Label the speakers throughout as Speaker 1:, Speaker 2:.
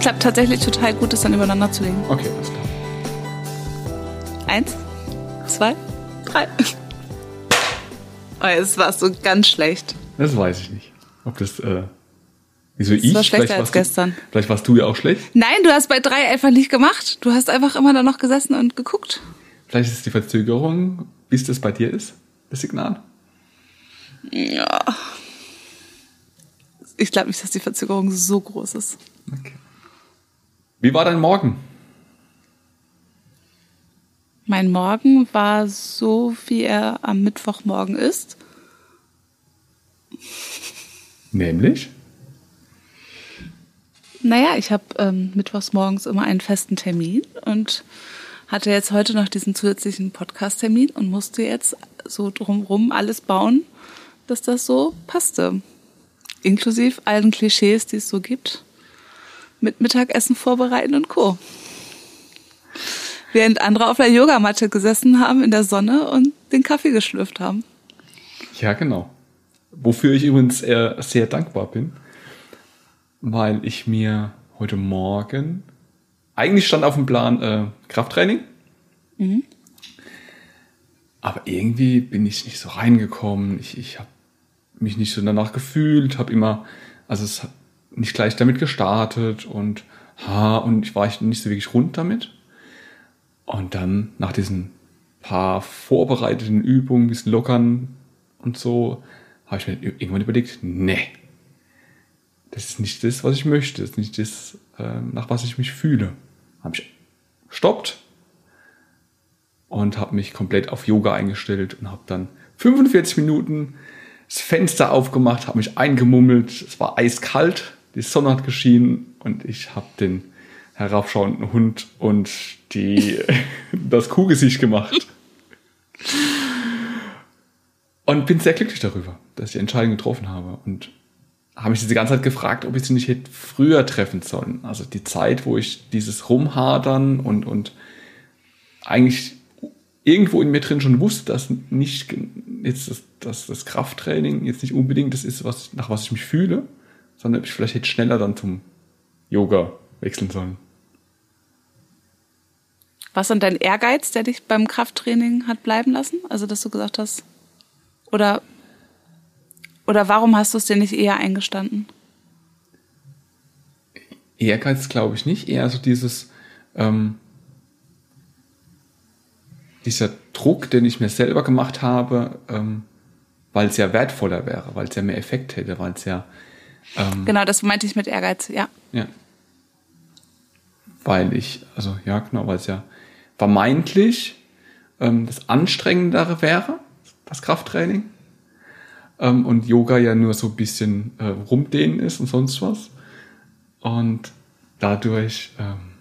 Speaker 1: Das
Speaker 2: klappt tatsächlich total gut, das dann übereinander zu legen.
Speaker 1: Okay, alles klar.
Speaker 2: Eins, zwei, drei. Oh, jetzt war es so ganz schlecht.
Speaker 1: Das weiß ich nicht. Ob das, äh, wieso
Speaker 2: Das
Speaker 1: ich?
Speaker 2: war schlechter
Speaker 1: Vielleicht
Speaker 2: als
Speaker 1: warst du-
Speaker 2: gestern.
Speaker 1: Vielleicht warst du ja auch schlecht.
Speaker 2: Nein, du hast bei drei einfach nicht gemacht. Du hast einfach immer da noch gesessen und geguckt.
Speaker 1: Vielleicht ist es die Verzögerung, bis das bei dir ist, das Signal.
Speaker 2: Ja. Ich glaube nicht, dass die Verzögerung so groß ist.
Speaker 1: Okay. Wie war dein Morgen?
Speaker 2: Mein Morgen war so, wie er am Mittwochmorgen ist.
Speaker 1: Nämlich?
Speaker 2: Naja, ich habe ähm, mittwochs morgens immer einen festen Termin und hatte jetzt heute noch diesen zusätzlichen Podcast-Termin und musste jetzt so drumrum alles bauen, dass das so passte. Inklusive allen Klischees, die es so gibt. Mit Mittagessen vorbereiten und Co. Während andere auf der Yogamatte gesessen haben in der Sonne und den Kaffee geschlürft haben.
Speaker 1: Ja, genau. Wofür ich übrigens eher sehr dankbar bin, weil ich mir heute Morgen, eigentlich stand auf dem Plan äh, Krafttraining, aber irgendwie bin ich nicht so reingekommen. Ich, ich habe mich nicht so danach gefühlt, habe immer, also es nicht gleich damit gestartet und ha, und ich war nicht so wirklich rund damit. Und dann nach diesen paar vorbereiteten Übungen, ein bisschen lockern und so, habe ich mir irgendwann überlegt, nee, das ist nicht das, was ich möchte, das ist nicht das, äh, nach was ich mich fühle. Habe ich stoppt und habe mich komplett auf Yoga eingestellt und habe dann 45 Minuten das Fenster aufgemacht, habe mich eingemummelt, es war eiskalt, die Sonne hat geschienen und ich habe den herabschauenden Hund und die, das Kuhgesicht gemacht. Und bin sehr glücklich darüber, dass ich die Entscheidung getroffen habe. Und habe mich diese ganze Zeit gefragt, ob ich sie nicht hätte früher treffen sollen. Also die Zeit, wo ich dieses Rumhadern und, und eigentlich irgendwo in mir drin schon wusste, dass nicht jetzt das, das, das Krafttraining jetzt nicht unbedingt das ist, was, nach was ich mich fühle, sondern ob ich vielleicht hätte schneller dann zum Yoga wechseln sollen.
Speaker 2: Was dann dein Ehrgeiz, der dich beim Krafttraining hat bleiben lassen? Also, dass du gesagt hast, oder, oder warum hast du es dir nicht eher eingestanden?
Speaker 1: Ehrgeiz glaube ich nicht, eher so dieses, ähm, dieser Druck, den ich mir selber gemacht habe, ähm, weil es ja wertvoller wäre, weil es ja mehr Effekt hätte, weil es ja, ähm,
Speaker 2: Genau, das meinte ich mit Ehrgeiz, ja.
Speaker 1: ja, weil ich, also ja genau, weil es ja vermeintlich ähm, das Anstrengendere wäre, das Krafttraining, ähm, und Yoga ja nur so ein bisschen äh, rumdehnen ist und sonst was. Und dadurch, ähm,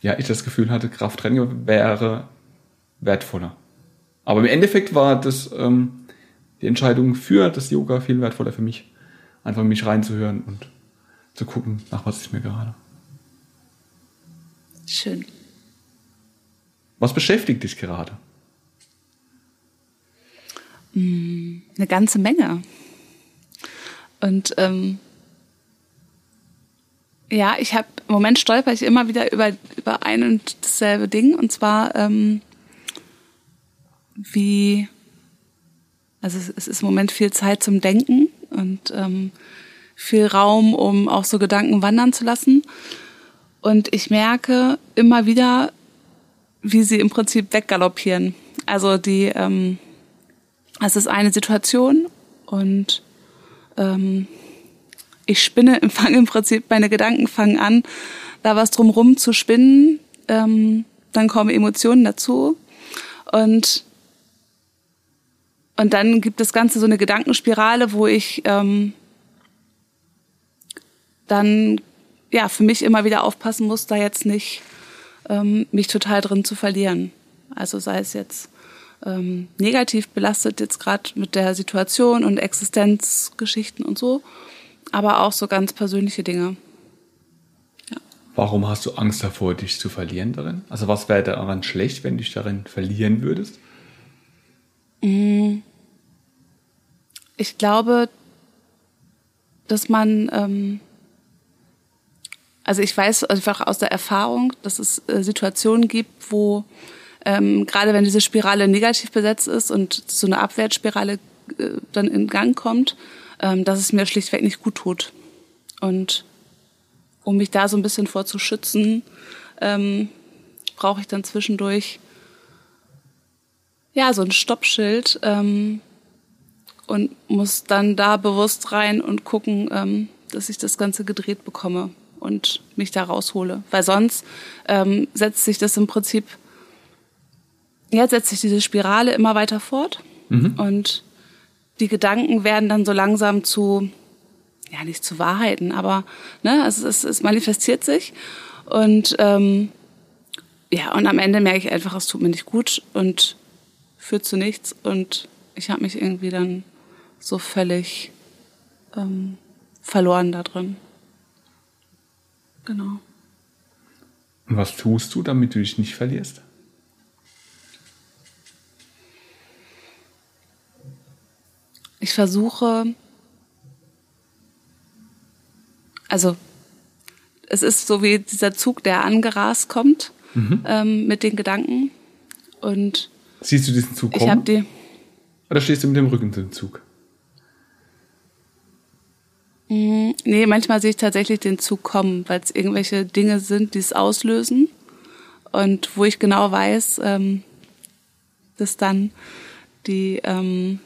Speaker 1: ja, ich das Gefühl hatte, Krafttraining wäre wertvoller. Aber im Endeffekt war das ähm, die Entscheidung für das Yoga viel wertvoller für mich. Einfach mich reinzuhören und zu gucken, nach was ist mir gerade.
Speaker 2: Schön.
Speaker 1: Was beschäftigt dich gerade?
Speaker 2: Eine ganze Menge. Und ähm, ja, ich habe im Moment stolper ich immer wieder über, über ein und dasselbe Ding. Und zwar, ähm, wie, also es, es ist im Moment viel Zeit zum Denken und ähm, viel Raum, um auch so Gedanken wandern zu lassen. Und ich merke immer wieder, wie sie im Prinzip weggaloppieren. Also die, ähm, es ist eine Situation und ähm, ich spinne, fange im Prinzip, meine Gedanken fangen an, da was drumrum zu spinnen. Ähm, dann kommen Emotionen dazu und und dann gibt das Ganze so eine Gedankenspirale, wo ich ähm, dann ja für mich immer wieder aufpassen muss, da jetzt nicht ähm, mich total drin zu verlieren. Also sei es jetzt ähm, negativ belastet jetzt gerade mit der Situation und Existenzgeschichten und so, aber auch so ganz persönliche Dinge.
Speaker 1: Warum hast du Angst davor, dich zu verlieren darin? Also was wäre daran schlecht, wenn du dich darin verlieren würdest?
Speaker 2: Ich glaube, dass man, ähm, also ich weiß einfach aus der Erfahrung, dass es äh, Situationen gibt, wo ähm, gerade wenn diese Spirale negativ besetzt ist und so eine Abwärtsspirale äh, dann in Gang kommt, ähm, dass es mir schlichtweg nicht gut tut. Und um mich da so ein bisschen vor zu schützen, ähm, brauche ich dann zwischendurch ja so ein Stoppschild ähm, und muss dann da bewusst rein und gucken, ähm, dass ich das Ganze gedreht bekomme und mich da raushole. Weil sonst ähm, setzt sich das im Prinzip, ja, setzt sich diese Spirale immer weiter fort mhm. und die Gedanken werden dann so langsam zu, ja, nicht zu Wahrheiten, aber ne, es, es, es manifestiert sich und ähm, ja, und am Ende merke ich einfach, es tut mir nicht gut und führt zu nichts und ich habe mich irgendwie dann so völlig ähm, verloren da drin. Genau.
Speaker 1: Und was tust du, damit du dich nicht verlierst?
Speaker 2: Ich versuche, also es ist so wie dieser Zug, der angerast kommt mhm. ähm, mit den Gedanken. Und
Speaker 1: siehst du diesen Zug kommen?
Speaker 2: Ich habe die.
Speaker 1: Oder stehst du mit dem Rücken zum Zug?
Speaker 2: Mm, nee, manchmal sehe ich tatsächlich den Zug kommen, weil es irgendwelche Dinge sind, die es auslösen. Und wo ich genau weiß, ähm, dass dann die, ähm,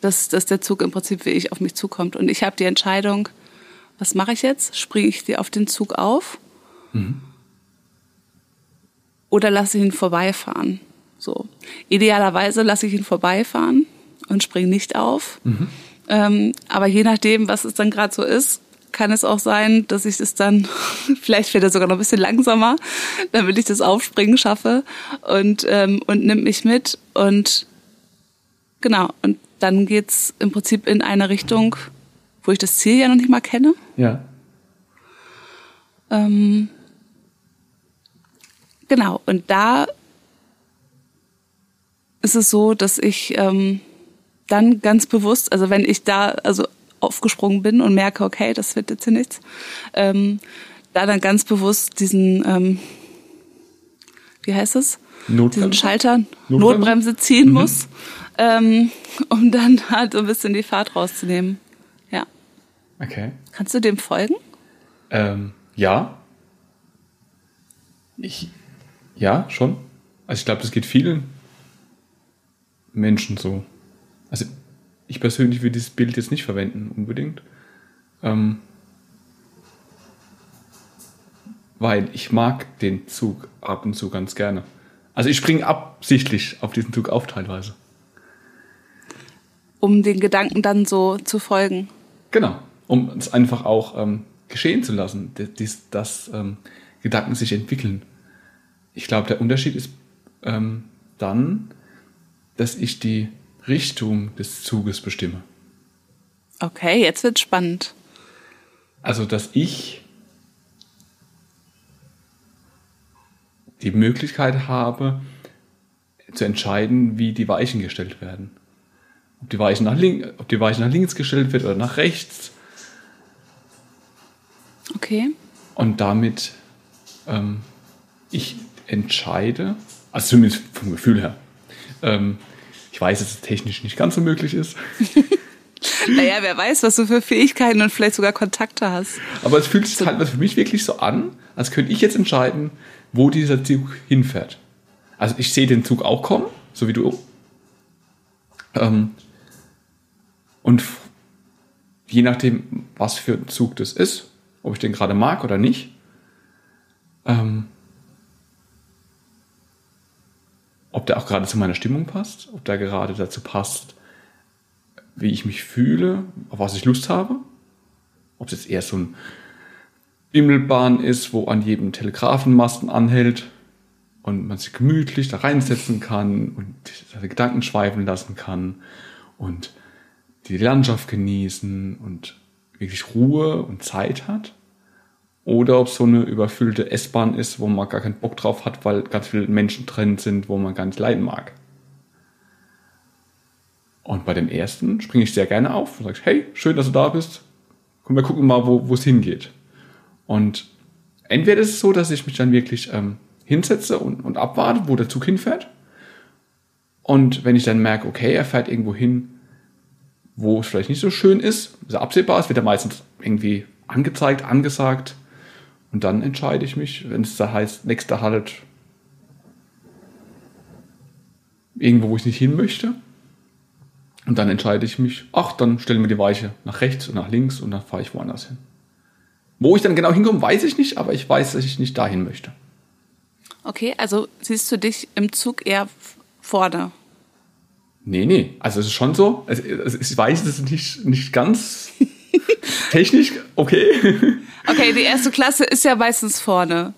Speaker 2: dass, dass der Zug im Prinzip wie ich auf mich zukommt. Und ich habe die Entscheidung, was mache ich jetzt? Springe ich dir auf den Zug auf? Mhm oder lasse ich ihn vorbeifahren. So. Idealerweise lasse ich ihn vorbeifahren und springe nicht auf. Mhm. Ähm, aber je nachdem, was es dann gerade so ist, kann es auch sein, dass ich es dann, vielleicht fährt er sogar noch ein bisschen langsamer, damit ich das Aufspringen schaffe und, ähm, und nimmt mich mit. Und genau, und dann geht's im Prinzip in eine Richtung, wo ich das Ziel ja noch nicht mal kenne.
Speaker 1: Ja.
Speaker 2: Ähm, Genau, und da ist es so, dass ich ähm, dann ganz bewusst, also wenn ich da also aufgesprungen bin und merke, okay, das wird jetzt hier nichts, ähm, da dann ganz bewusst diesen, ähm, wie heißt es? Notbremse. Diesen Schalter, Notbremse, Notbremse ziehen mhm. muss, ähm, um dann halt so ein bisschen die Fahrt rauszunehmen. Ja.
Speaker 1: Okay.
Speaker 2: Kannst du dem folgen?
Speaker 1: Ähm, ja. Ich, ja, schon. Also ich glaube, das geht vielen Menschen so. Also ich persönlich würde dieses Bild jetzt nicht verwenden, unbedingt. Ähm, weil ich mag den Zug ab und zu ganz gerne. Also ich springe absichtlich auf diesen Zug auf teilweise.
Speaker 2: Um den Gedanken dann so zu folgen.
Speaker 1: Genau, um es einfach auch ähm, geschehen zu lassen, dass, dass ähm, Gedanken sich entwickeln ich glaube, der Unterschied ist ähm, dann, dass ich die Richtung des Zuges bestimme.
Speaker 2: Okay, jetzt wird spannend.
Speaker 1: Also, dass ich die Möglichkeit habe, zu entscheiden, wie die Weichen gestellt werden. Ob die Weichen nach, link, ob die Weichen nach links gestellt wird oder nach rechts.
Speaker 2: Okay.
Speaker 1: Und damit ähm, ich entscheide, also zumindest vom Gefühl her, ähm, ich weiß, dass es technisch nicht ganz so möglich ist.
Speaker 2: naja, wer weiß, was du für Fähigkeiten und vielleicht sogar Kontakte hast.
Speaker 1: Aber es fühlt sich so. halt für mich wirklich so an, als könnte ich jetzt entscheiden, wo dieser Zug hinfährt. Also ich sehe den Zug auch kommen, so wie du. Ähm, und je nachdem, was für ein Zug das ist, ob ich den gerade mag oder nicht, ähm, ob der auch gerade zu meiner Stimmung passt, ob der gerade dazu passt, wie ich mich fühle, auf was ich Lust habe. Ob es jetzt eher so ein Bimmelbahn ist, wo an jedem Telegrafenmasten anhält und man sich gemütlich da reinsetzen kann und seine Gedanken schweifen lassen kann und die Landschaft genießen und wirklich Ruhe und Zeit hat oder ob es so eine überfüllte S-Bahn ist, wo man gar keinen Bock drauf hat, weil ganz viele Menschen drin sind, wo man gar nicht leiden mag. Und bei dem ersten springe ich sehr gerne auf und sage, hey, schön, dass du da bist. komm, wir gucken mal, wo es hingeht. Und entweder ist es so, dass ich mich dann wirklich ähm, hinsetze und, und abwarte, wo der Zug hinfährt. Und wenn ich dann merke, okay, er fährt irgendwo hin, wo es vielleicht nicht so schön ist, so absehbar ist, wird er meistens irgendwie angezeigt, angesagt. Und dann entscheide ich mich, wenn es da heißt, nächster Halt irgendwo, wo ich nicht hin möchte. Und dann entscheide ich mich, ach, dann stellen wir die Weiche nach rechts und nach links und dann fahre ich woanders hin. Wo ich dann genau hinkomme, weiß ich nicht, aber ich weiß, dass ich nicht dahin möchte.
Speaker 2: Okay, also siehst du dich im Zug eher vorne?
Speaker 1: Nee, nee. Also es ist schon so. Also, ich weiß, das ist nicht, nicht ganz technisch okay.
Speaker 2: Okay, die erste Klasse ist ja meistens vorne.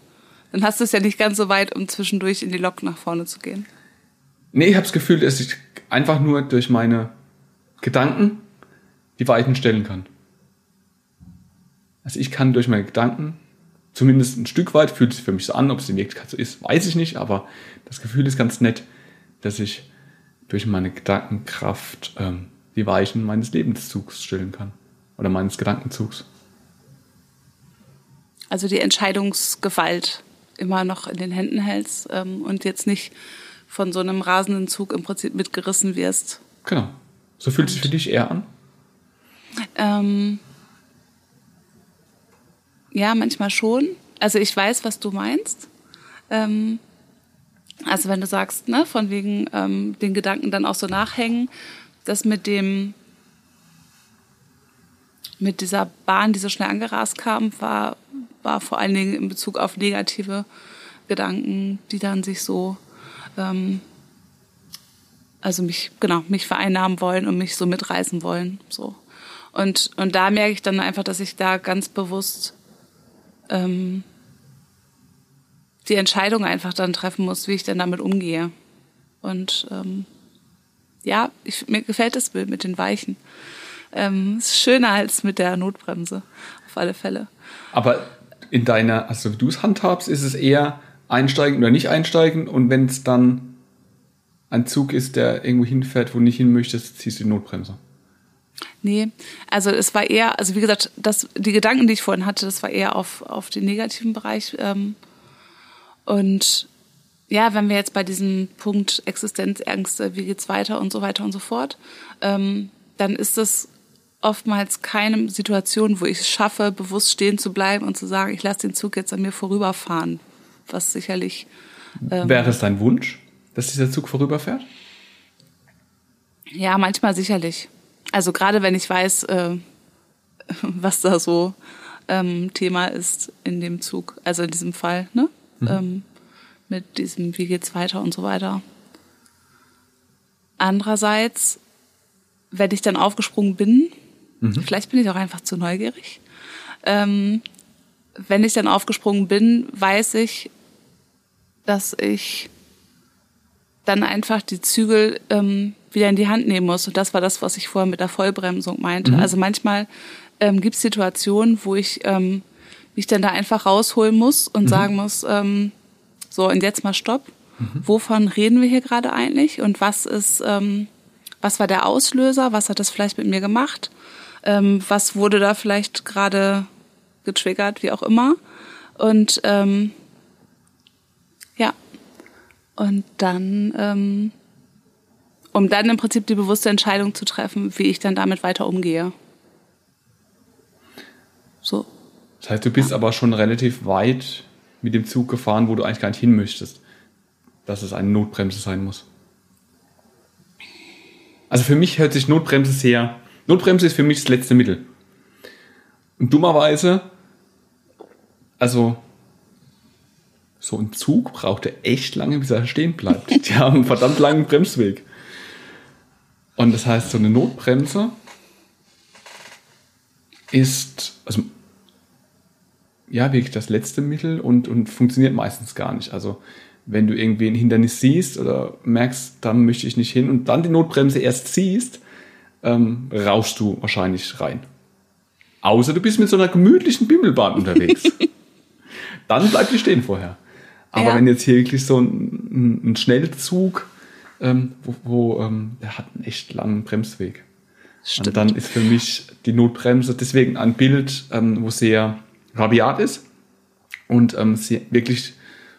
Speaker 2: Dann hast du es ja nicht ganz so weit, um zwischendurch in die Lok nach vorne zu gehen.
Speaker 1: Nee, ich habe das Gefühl, dass ich einfach nur durch meine Gedanken die Weichen stellen kann. Also ich kann durch meine Gedanken, zumindest ein Stück weit, fühlt sich für mich so an, ob es in Wirklichkeit so ist, weiß ich nicht, aber das Gefühl ist ganz nett, dass ich durch meine Gedankenkraft ähm, die Weichen meines Lebenszugs stellen kann. Oder meines Gedankenzugs.
Speaker 2: Also die Entscheidungsgewalt immer noch in den Händen hältst ähm, und jetzt nicht von so einem rasenden Zug im Prinzip mitgerissen wirst.
Speaker 1: Genau. So fühlt es sich für dich eher an?
Speaker 2: Ähm, ja, manchmal schon. Also ich weiß, was du meinst. Ähm, also wenn du sagst, ne, von wegen ähm, den Gedanken dann auch so nachhängen, das mit dem mit dieser Bahn, die so schnell angerast kam, war, war vor allen Dingen in Bezug auf negative Gedanken, die dann sich so ähm, also mich, genau, mich vereinnahmen wollen und mich so mitreißen wollen. So. Und, und da merke ich dann einfach, dass ich da ganz bewusst ähm, die Entscheidung einfach dann treffen muss, wie ich denn damit umgehe. Und ähm, ja, ich, mir gefällt das Bild mit den Weichen. Ähm, ist schöner als mit der Notbremse, auf alle Fälle.
Speaker 1: Aber in deiner, also wie du es handhabst, ist es eher einsteigen oder nicht einsteigen und wenn es dann ein Zug ist, der irgendwo hinfährt, wo du nicht hin möchtest, ziehst du die Notbremse.
Speaker 2: Nee, also es war eher, also wie gesagt, das, die Gedanken, die ich vorhin hatte, das war eher auf, auf den negativen Bereich. Ähm, und ja, wenn wir jetzt bei diesem Punkt Existenzängste, wie geht's weiter und so weiter und so fort, ähm, dann ist das oftmals keine Situation, wo ich es schaffe, bewusst stehen zu bleiben und zu sagen, ich lasse den Zug jetzt an mir vorüberfahren, was sicherlich.
Speaker 1: Ähm, Wäre es dein Wunsch? dass dieser Zug vorüberfährt?
Speaker 2: Ja, manchmal sicherlich. Also gerade wenn ich weiß, äh, was da so ähm, Thema ist in dem Zug, also in diesem Fall, ne? Mhm. Ähm, mit diesem, wie geht's weiter und so weiter. Andererseits, wenn ich dann aufgesprungen bin, mhm. vielleicht bin ich auch einfach zu neugierig, ähm, wenn ich dann aufgesprungen bin, weiß ich, dass ich dann einfach die Zügel ähm, wieder in die Hand nehmen muss. Und das war das, was ich vorher mit der Vollbremsung meinte. Mhm. Also manchmal ähm, gibt es Situationen, wo ich ähm, mich dann da einfach rausholen muss und mhm. sagen muss, ähm, so und jetzt mal Stopp. Mhm. Wovon reden wir hier gerade eigentlich? Und was ist, ähm, was war der Auslöser? Was hat das vielleicht mit mir gemacht? Ähm, was wurde da vielleicht gerade getriggert, wie auch immer? Und ähm, ja, und dann, ähm, um dann im Prinzip die bewusste Entscheidung zu treffen, wie ich dann damit weiter umgehe.
Speaker 1: So. Das heißt, du bist ja. aber schon relativ weit mit dem Zug gefahren, wo du eigentlich gar nicht hin möchtest, dass es eine Notbremse sein muss. Also für mich hört sich Notbremse sehr. Notbremse ist für mich das letzte Mittel. Und dummerweise, also so ein Zug brauchte echt lange, bis er stehen bleibt. Die haben einen verdammt langen Bremsweg. Und das heißt, so eine Notbremse ist, also, ja, wirklich das letzte Mittel und, und funktioniert meistens gar nicht. Also, wenn du irgendwie ein Hindernis siehst oder merkst, da möchte ich nicht hin und dann die Notbremse erst ziehst, ähm, rauschst du wahrscheinlich rein. Außer du bist mit so einer gemütlichen Bimmelbahn unterwegs. dann bleibt die stehen vorher. Aber ja. wenn jetzt hier wirklich so ein, ein Schnellzug, ähm, wo, wo ähm, der hat einen echt langen Bremsweg. Stimmt. Und dann ist für mich die Notbremse deswegen ein Bild, ähm, wo sehr rabiat ist und ähm, sie wirklich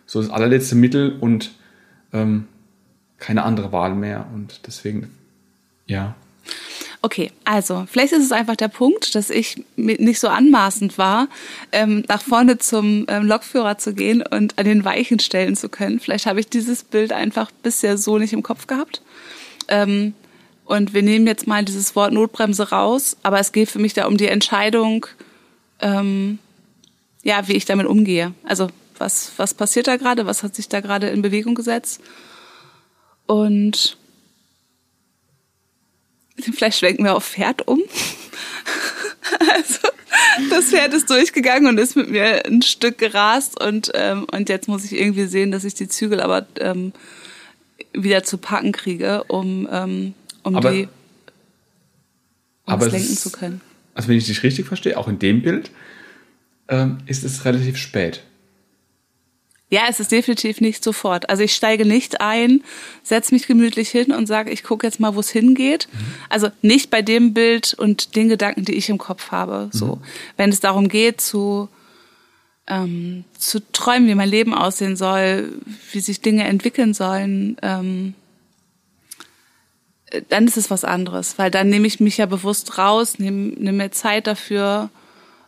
Speaker 1: so das allerletzte Mittel und ähm, keine andere Wahl mehr. Und deswegen, ja.
Speaker 2: Okay, also vielleicht ist es einfach der Punkt, dass ich nicht so anmaßend war, ähm, nach vorne zum ähm, Lokführer zu gehen und an den Weichen stellen zu können. Vielleicht habe ich dieses Bild einfach bisher so nicht im Kopf gehabt. Ähm, und wir nehmen jetzt mal dieses Wort Notbremse raus, aber es geht für mich da um die Entscheidung, ähm, ja, wie ich damit umgehe. Also was, was passiert da gerade, was hat sich da gerade in Bewegung gesetzt. Und vielleicht schwenken wir auf Pferd um. also das Pferd ist durchgegangen und ist mit mir ein Stück gerast und ähm, und jetzt muss ich irgendwie sehen, dass ich die Zügel aber ähm, wieder zu packen kriege, um ähm, um aber, die um aber lenken
Speaker 1: ist, zu können. Also wenn ich dich richtig verstehe, auch in dem Bild ähm, ist es relativ spät.
Speaker 2: Ja, es ist definitiv nicht sofort. Also ich steige nicht ein, setze mich gemütlich hin und sage, ich gucke jetzt mal, wo es hingeht. Mhm. Also nicht bei dem Bild und den Gedanken, die ich im Kopf habe. So, mhm. wenn es darum geht, zu ähm, zu träumen, wie mein Leben aussehen soll, wie sich Dinge entwickeln sollen, ähm, dann ist es was anderes, weil dann nehme ich mich ja bewusst raus, nehme, nehme mir Zeit dafür,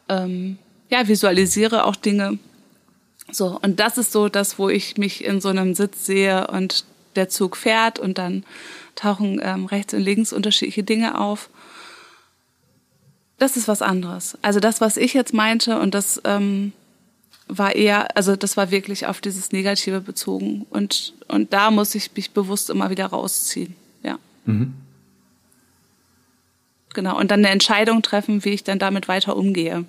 Speaker 2: ähm, ja, visualisiere auch Dinge so, und das ist so das, wo ich mich in so einem Sitz sehe und der Zug fährt und dann tauchen ähm, rechts und links unterschiedliche Dinge auf. Das ist was anderes. Also das, was ich jetzt meinte, und das ähm, war eher, also das war wirklich auf dieses Negative bezogen. Und, und da muss ich mich bewusst immer wieder rausziehen. Ja. Mhm. Genau. Und dann eine Entscheidung treffen, wie ich dann damit weiter umgehe.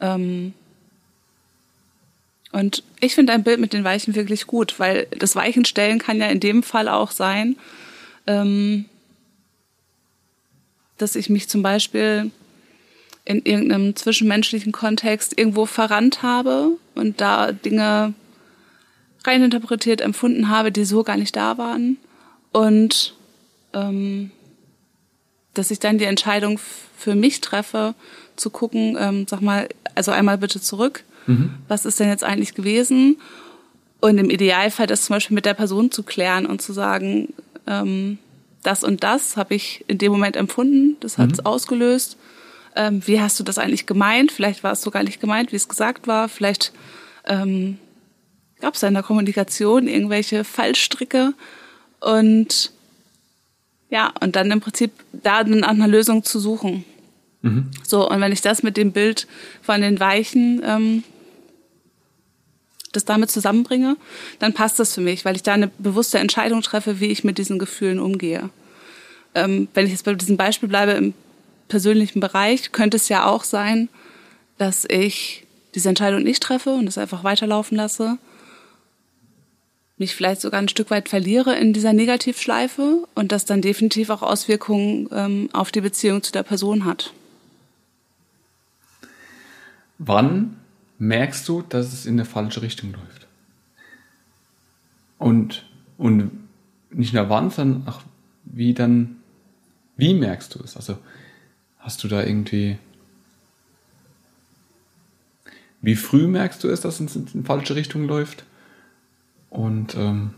Speaker 2: Ähm, und ich finde ein Bild mit den Weichen wirklich gut, weil das Weichenstellen kann ja in dem Fall auch sein, ähm, dass ich mich zum Beispiel in irgendeinem zwischenmenschlichen Kontext irgendwo verrannt habe und da Dinge reininterpretiert empfunden habe, die so gar nicht da waren. Und ähm, dass ich dann die Entscheidung für mich treffe, zu gucken, ähm, sag mal, also einmal bitte zurück, Mhm. Was ist denn jetzt eigentlich gewesen? Und im Idealfall das zum Beispiel mit der Person zu klären und zu sagen, ähm, das und das habe ich in dem Moment empfunden, das hat es mhm. ausgelöst. Ähm, wie hast du das eigentlich gemeint? Vielleicht war es so gar nicht gemeint, wie es gesagt war. Vielleicht ähm, gab es in der Kommunikation irgendwelche Fallstricke. Und ja, und dann im Prinzip da nach einer Lösung zu suchen. Mhm. So, und wenn ich das mit dem Bild von den Weichen ähm, das damit zusammenbringe, dann passt das für mich, weil ich da eine bewusste Entscheidung treffe, wie ich mit diesen Gefühlen umgehe. Ähm, wenn ich jetzt bei diesem Beispiel bleibe im persönlichen Bereich, könnte es ja auch sein, dass ich diese Entscheidung nicht treffe und es einfach weiterlaufen lasse, mich vielleicht sogar ein Stück weit verliere in dieser Negativschleife und das dann definitiv auch Auswirkungen ähm, auf die Beziehung zu der Person hat.
Speaker 1: Wann merkst du, dass es in eine falsche Richtung läuft? Und, und nicht nur wann, sondern auch wie dann, wie merkst du es? Also hast du da irgendwie, wie früh merkst du es, dass es in eine falsche Richtung läuft? Und ähm,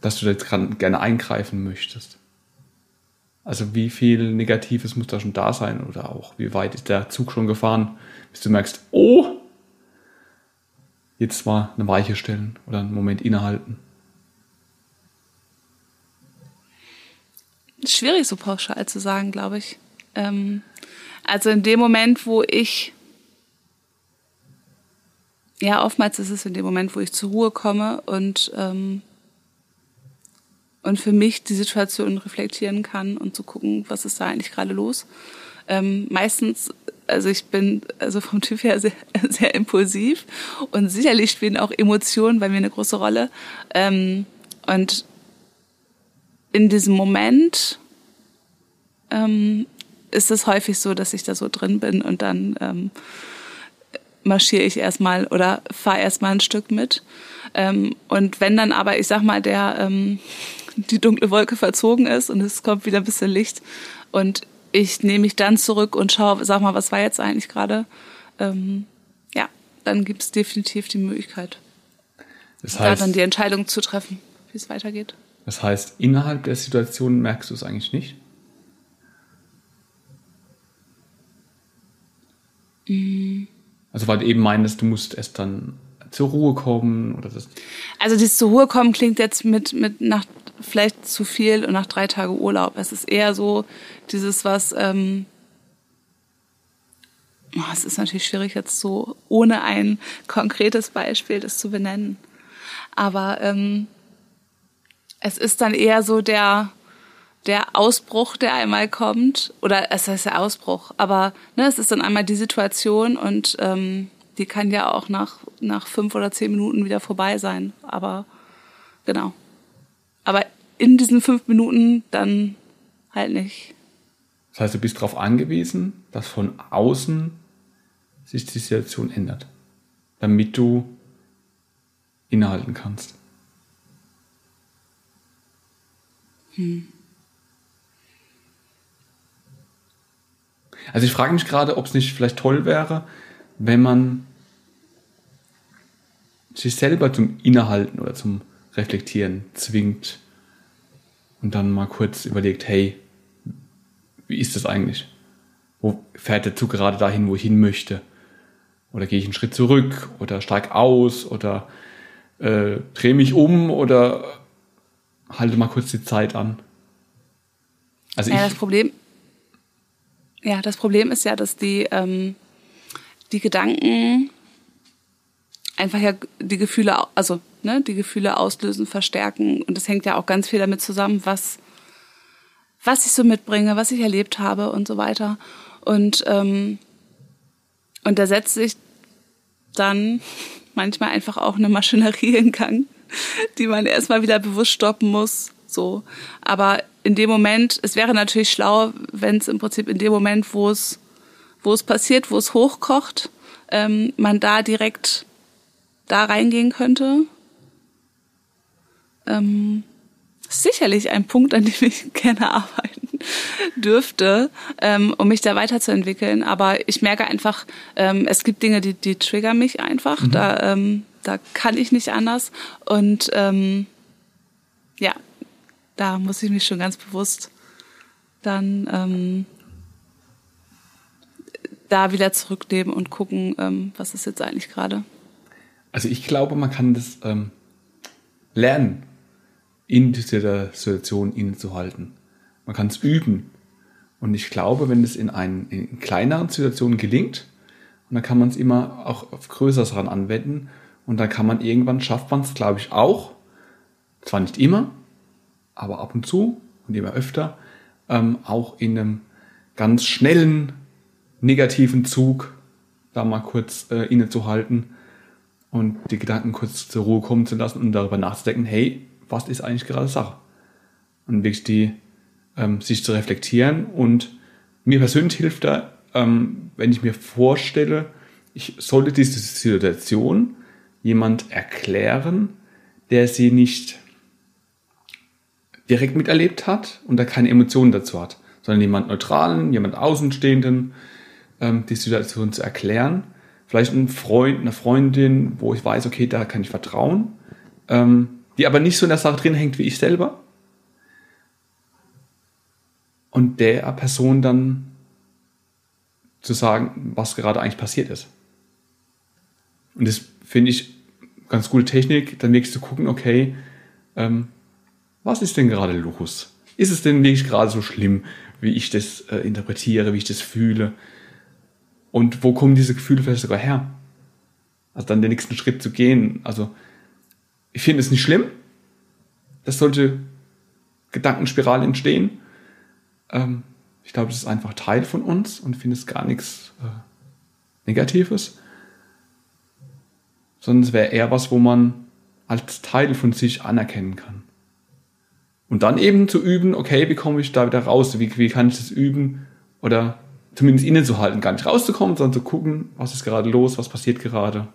Speaker 1: dass du da jetzt gerne eingreifen möchtest? Also wie viel Negatives muss da schon da sein oder auch wie weit ist der Zug schon gefahren, bis du merkst, oh, jetzt mal eine Weiche stellen oder einen Moment innehalten.
Speaker 2: Schwierig so pauschal zu sagen, glaube ich. Ähm, also in dem Moment, wo ich, ja, oftmals ist es in dem Moment, wo ich zur Ruhe komme und ähm, und für mich die Situation reflektieren kann und zu gucken, was ist da eigentlich gerade los. Ähm, meistens, also ich bin also vom Typ her sehr, sehr impulsiv und sicherlich spielen auch Emotionen bei mir eine große Rolle. Ähm, und in diesem Moment ähm, ist es häufig so, dass ich da so drin bin und dann ähm, marschiere ich erstmal oder fahre erstmal ein Stück mit. Ähm, und wenn dann aber, ich sag mal, der, ähm, die dunkle Wolke verzogen ist und es kommt wieder ein bisschen Licht. Und ich nehme mich dann zurück und schaue, sag mal, was war jetzt eigentlich gerade? Ähm, ja, dann gibt es definitiv die Möglichkeit, das heißt, da dann die Entscheidung zu treffen, wie es weitergeht.
Speaker 1: Das heißt, innerhalb der Situation merkst du es eigentlich nicht?
Speaker 2: Mhm.
Speaker 1: Also weil du eben meinst, du musst erst dann zur Ruhe kommen oder das.
Speaker 2: Also dieses zur Ruhe kommen klingt jetzt mit mit nach vielleicht zu viel und nach drei Tage Urlaub. Es ist eher so dieses was. Ähm, oh, es ist natürlich schwierig jetzt so ohne ein konkretes Beispiel das zu benennen, aber ähm, es ist dann eher so der der Ausbruch, der einmal kommt, oder es heißt der Ausbruch, aber ne, es ist dann einmal die Situation und ähm, die kann ja auch nach, nach fünf oder zehn Minuten wieder vorbei sein. Aber genau. Aber in diesen fünf Minuten dann halt nicht.
Speaker 1: Das heißt, du bist darauf angewiesen, dass von außen sich die Situation ändert, damit du innehalten kannst.
Speaker 2: Hm.
Speaker 1: Also ich frage mich gerade, ob es nicht vielleicht toll wäre, wenn man sich selber zum Innehalten oder zum Reflektieren zwingt und dann mal kurz überlegt, hey, wie ist das eigentlich? Wo fährt der Zug gerade dahin, wo ich hin möchte? Oder gehe ich einen Schritt zurück oder steig aus oder äh, drehe mich um oder halte mal kurz die Zeit an?
Speaker 2: Also ja, das Problem, ja, das Problem ist ja, dass die ähm, die Gedanken einfach ja die Gefühle, also ne, die Gefühle auslösen, verstärken. Und das hängt ja auch ganz viel damit zusammen, was, was ich so mitbringe, was ich erlebt habe und so weiter. Und, ähm, und da setzt sich dann manchmal einfach auch eine Maschinerie in Gang, die man erstmal wieder bewusst stoppen muss. So. Aber in dem Moment, es wäre natürlich schlau, wenn es im Prinzip in dem Moment, wo es wo es passiert, wo es hochkocht, ähm, man da direkt da reingehen könnte. Ähm, sicherlich ein Punkt, an dem ich gerne arbeiten dürfte, ähm, um mich da weiterzuentwickeln. Aber ich merke einfach, ähm, es gibt Dinge, die, die triggern mich einfach. Mhm. Da, ähm, da kann ich nicht anders. Und ähm, ja, da muss ich mich schon ganz bewusst dann ähm, da wieder zurücknehmen und gucken, ähm, was ist jetzt eigentlich gerade.
Speaker 1: Also ich glaube, man kann das ähm, lernen, in dieser Situation innezuhalten. Man kann es üben. Und ich glaube, wenn es in, einen, in kleineren Situationen gelingt, dann kann man es immer auch auf Größeres ran anwenden, und dann kann man irgendwann, schafft man es, glaube ich, auch, zwar nicht immer, aber ab und zu und immer öfter, ähm, auch in einem ganz schnellen negativen Zug da mal kurz äh, innezuhalten und die Gedanken kurz zur Ruhe kommen zu lassen und darüber nachzudenken, hey, was ist eigentlich gerade Sache? Und wirklich die, ähm, sich zu reflektieren und mir persönlich hilft da, ähm, wenn ich mir vorstelle, ich sollte diese Situation jemand erklären, der sie nicht direkt miterlebt hat und da keine Emotionen dazu hat, sondern jemand Neutralen, jemand Außenstehenden, ähm, die Situation zu erklären. Vielleicht ein Freund, eine Freundin, wo ich weiß, okay, da kann ich vertrauen, ähm, die aber nicht so in der Sache drin hängt wie ich selber. Und der Person dann zu sagen, was gerade eigentlich passiert ist. Und das finde ich ganz gute Technik, dann wirklich zu gucken, okay, ähm, was ist denn gerade los? Ist es denn wirklich gerade so schlimm, wie ich das äh, interpretiere, wie ich das fühle? Und wo kommen diese Gefühle vielleicht sogar her? Also dann den nächsten Schritt zu gehen. Also ich finde es nicht schlimm, dass solche Gedankenspiralen entstehen. Ähm, ich glaube, das ist einfach Teil von uns und finde es gar nichts äh, Negatives. Sondern es wäre eher was, wo man als Teil von sich anerkennen kann. Und dann eben zu üben, okay, wie komme ich da wieder raus? Wie, wie kann ich das üben? Oder zumindest innezuhalten, gar nicht rauszukommen, sondern zu gucken, was ist gerade los, was passiert gerade.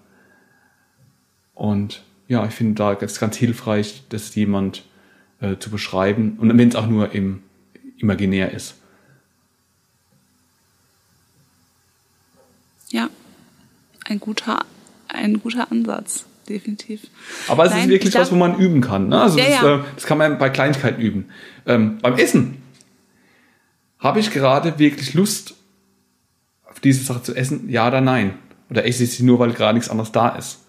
Speaker 1: Und ja, ich finde da ist ganz hilfreich, dass jemand äh, zu beschreiben. Und wenn es auch nur im imaginär ist.
Speaker 2: Ja, ein guter, ein guter Ansatz, definitiv.
Speaker 1: Aber es Nein, ist wirklich was, wo man üben kann. Ne? Also ja, das, ja. Äh, das, kann man bei Kleinigkeiten üben. Ähm, beim Essen habe ich gerade wirklich Lust, auf diese Sache zu essen? Ja oder nein? Oder esse ich sie nur, weil gerade nichts anderes da ist?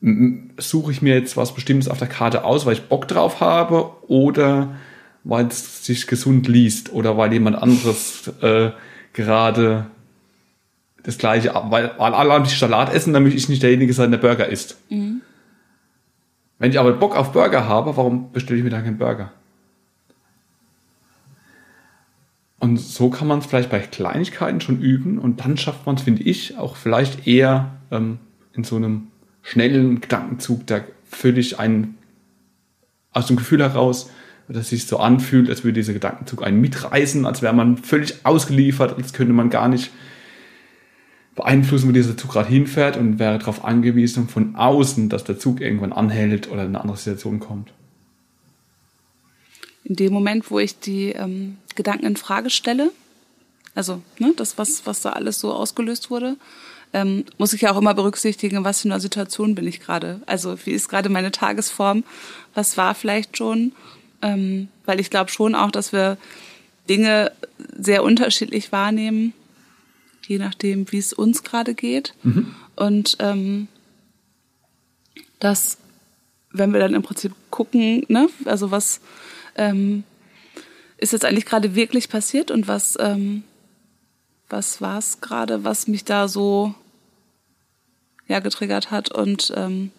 Speaker 1: Suche ich mir jetzt was Bestimmtes auf der Karte aus, weil ich Bock drauf habe oder weil es sich gesund liest oder weil jemand anderes äh, gerade das gleiche, weil, weil alle haben Salat essen, dann möchte ich nicht derjenige sein, der Burger isst. Mhm. Wenn ich aber Bock auf Burger habe, warum bestelle ich mir dann keinen Burger? Und so kann man es vielleicht bei Kleinigkeiten schon üben und dann schafft man es, finde ich, auch vielleicht eher ähm, in so einem schnellen Gedankenzug, der völlig einen aus dem Gefühl heraus, dass sich so anfühlt, als würde dieser Gedankenzug einen mitreißen, als wäre man völlig ausgeliefert, als könnte man gar nicht beeinflussen, wo dieser Zug gerade hinfährt und wäre darauf angewiesen von außen, dass der Zug irgendwann anhält oder in eine andere Situation kommt.
Speaker 2: In dem Moment, wo ich die ähm, Gedanken in Frage stelle, also ne, das, was, was da alles so ausgelöst wurde, ähm, muss ich ja auch immer berücksichtigen, was für eine Situation bin ich gerade. Also wie ist gerade meine Tagesform? Was war vielleicht schon? Ähm, weil ich glaube schon auch, dass wir Dinge sehr unterschiedlich wahrnehmen je nachdem, wie es uns gerade geht. Mhm. Und ähm, dass, wenn wir dann im Prinzip gucken, ne, also was ähm, ist jetzt eigentlich gerade wirklich passiert und was, ähm, was war es gerade, was mich da so ja, getriggert hat und ähm,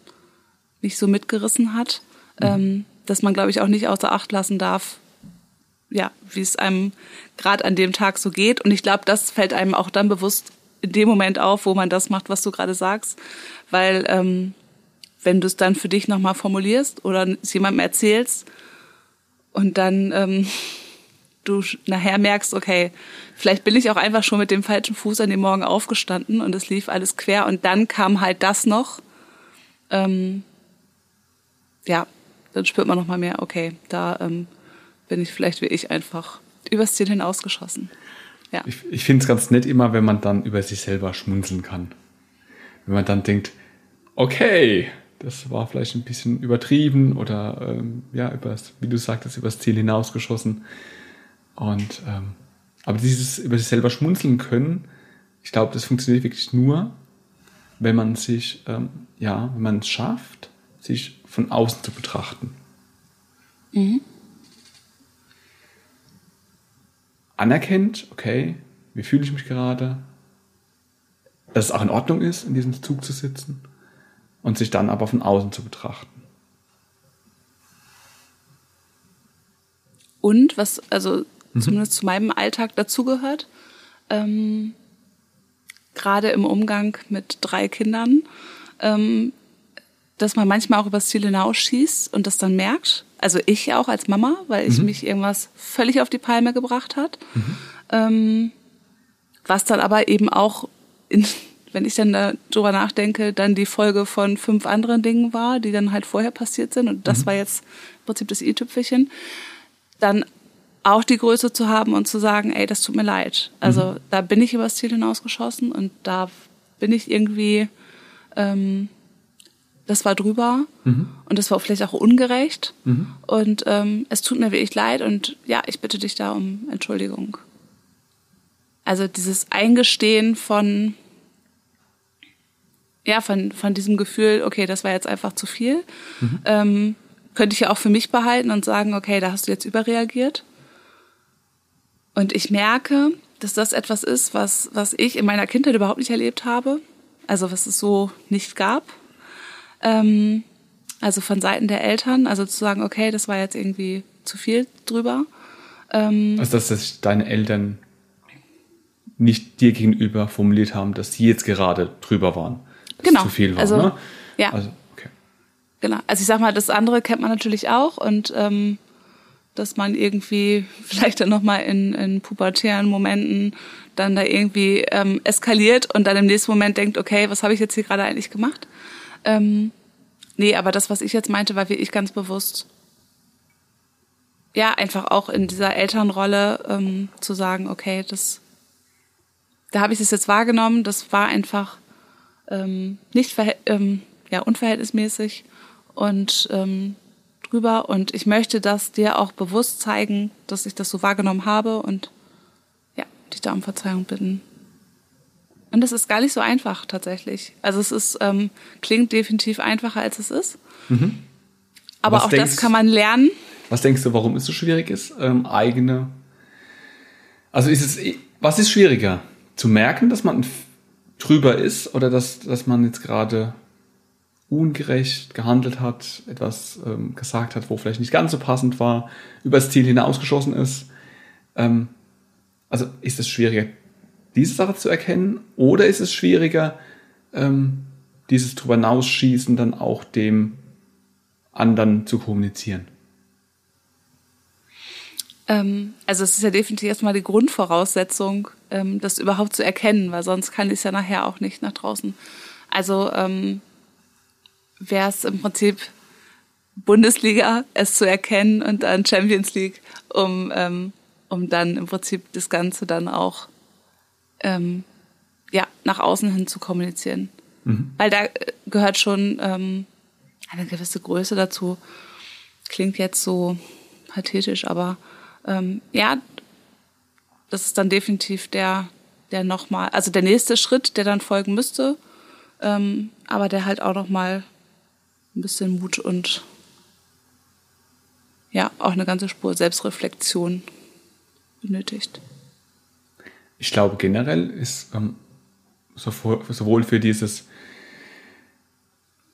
Speaker 2: mich so mitgerissen hat, mhm. ähm, dass man, glaube ich, auch nicht außer Acht lassen darf, ja, wie es einem gerade an dem Tag so geht. Und ich glaube, das fällt einem auch dann bewusst in dem Moment auf, wo man das macht, was du gerade sagst. Weil ähm, wenn du es dann für dich nochmal formulierst oder es jemandem erzählst und dann ähm, du nachher merkst, okay, vielleicht bin ich auch einfach schon mit dem falschen Fuß an dem Morgen aufgestanden und es lief alles quer und dann kam halt das noch. Ähm, ja, dann spürt man nochmal mehr, okay, da ähm, bin ich vielleicht wie ich einfach übers Ziel hinausgeschossen. Ja.
Speaker 1: Ich, ich finde es ganz nett immer, wenn man dann über sich selber schmunzeln kann. Wenn man dann denkt, okay, das war vielleicht ein bisschen übertrieben oder ähm, ja, übers, wie du sagtest, übers Ziel hinausgeschossen. Und ähm, aber dieses über sich selber schmunzeln können, ich glaube, das funktioniert wirklich nur, wenn man sich, ähm, ja, wenn man es schafft, sich von außen zu betrachten. Mhm. anerkennt, okay, wie fühle ich mich gerade, dass es auch in Ordnung ist, in diesem Zug zu sitzen und sich dann aber von außen zu betrachten.
Speaker 2: Und was also mhm. zumindest zu meinem Alltag dazugehört, ähm, gerade im Umgang mit drei Kindern, ähm, dass man manchmal auch übers Ziel hinausschießt und das dann merkt also ich auch als Mama, weil ich mhm. mich irgendwas völlig auf die Palme gebracht hat. Mhm. Ähm, was dann aber eben auch, in, wenn ich dann darüber nachdenke, dann die Folge von fünf anderen Dingen war, die dann halt vorher passiert sind. Und das mhm. war jetzt im Prinzip das i-Tüpfelchen. Dann auch die Größe zu haben und zu sagen, ey, das tut mir leid. Also mhm. da bin ich übers Ziel hinausgeschossen und da bin ich irgendwie ähm, das war drüber mhm. und das war vielleicht auch ungerecht. Mhm. Und ähm, es tut mir wirklich leid und ja, ich bitte dich da um Entschuldigung. Also dieses Eingestehen von, ja, von, von diesem Gefühl, okay, das war jetzt einfach zu viel, mhm. ähm, könnte ich ja auch für mich behalten und sagen, okay, da hast du jetzt überreagiert. Und ich merke, dass das etwas ist, was, was ich in meiner Kindheit überhaupt nicht erlebt habe. Also was es so nicht gab. Ähm, also von Seiten der Eltern, also zu sagen, okay, das war jetzt irgendwie zu viel drüber.
Speaker 1: Ähm, also dass das deine Eltern nicht dir gegenüber formuliert haben, dass sie jetzt gerade drüber waren. Dass
Speaker 2: genau.
Speaker 1: zu viel war,
Speaker 2: also,
Speaker 1: ne?
Speaker 2: Ja. Also, okay. Genau. Also ich sag mal, das andere kennt man natürlich auch und ähm, dass man irgendwie vielleicht dann nochmal in, in pubertären Momenten dann da irgendwie ähm, eskaliert und dann im nächsten Moment denkt, okay, was habe ich jetzt hier gerade eigentlich gemacht? Ähm, nee, aber das, was ich jetzt meinte, war wirklich ganz bewusst. Ja, einfach auch in dieser Elternrolle ähm, zu sagen, okay, das, da habe ich es jetzt wahrgenommen, das war einfach ähm, nicht ähm, ja, unverhältnismäßig und ähm, drüber und ich möchte das dir auch bewusst zeigen, dass ich das so wahrgenommen habe und ja, dich da um Verzeihung bitten. Und das ist gar nicht so einfach tatsächlich. Also es ist, ähm, klingt definitiv einfacher, als es ist. Mhm. Aber was auch denkst, das kann man lernen.
Speaker 1: Was denkst du, warum es so schwierig ist, ähm, eigene? Also ist es, was ist schwieriger? Zu merken, dass man drüber ist oder dass, dass man jetzt gerade ungerecht gehandelt hat, etwas ähm, gesagt hat, wo vielleicht nicht ganz so passend war, übers Ziel hinausgeschossen ist. Ähm, also ist es schwieriger, diese Sache zu erkennen oder ist es schwieriger, ähm, dieses drüber hinausschießen dann auch dem anderen zu kommunizieren?
Speaker 2: Ähm, also es ist ja definitiv erstmal die Grundvoraussetzung, ähm, das überhaupt zu erkennen, weil sonst kann ich es ja nachher auch nicht nach draußen. Also ähm, wäre es im Prinzip Bundesliga, es zu erkennen und dann Champions League, um, ähm, um dann im Prinzip das Ganze dann auch ähm, ja, nach außen hin zu kommunizieren. Mhm. Weil da gehört schon ähm, eine gewisse Größe dazu. Klingt jetzt so pathetisch, aber ähm, ja, das ist dann definitiv der, der nochmal, also der nächste Schritt, der dann folgen müsste, ähm, aber der halt auch nochmal ein bisschen Mut und ja, auch eine ganze Spur Selbstreflexion benötigt.
Speaker 1: Ich glaube, generell ist ähm, sowohl für dieses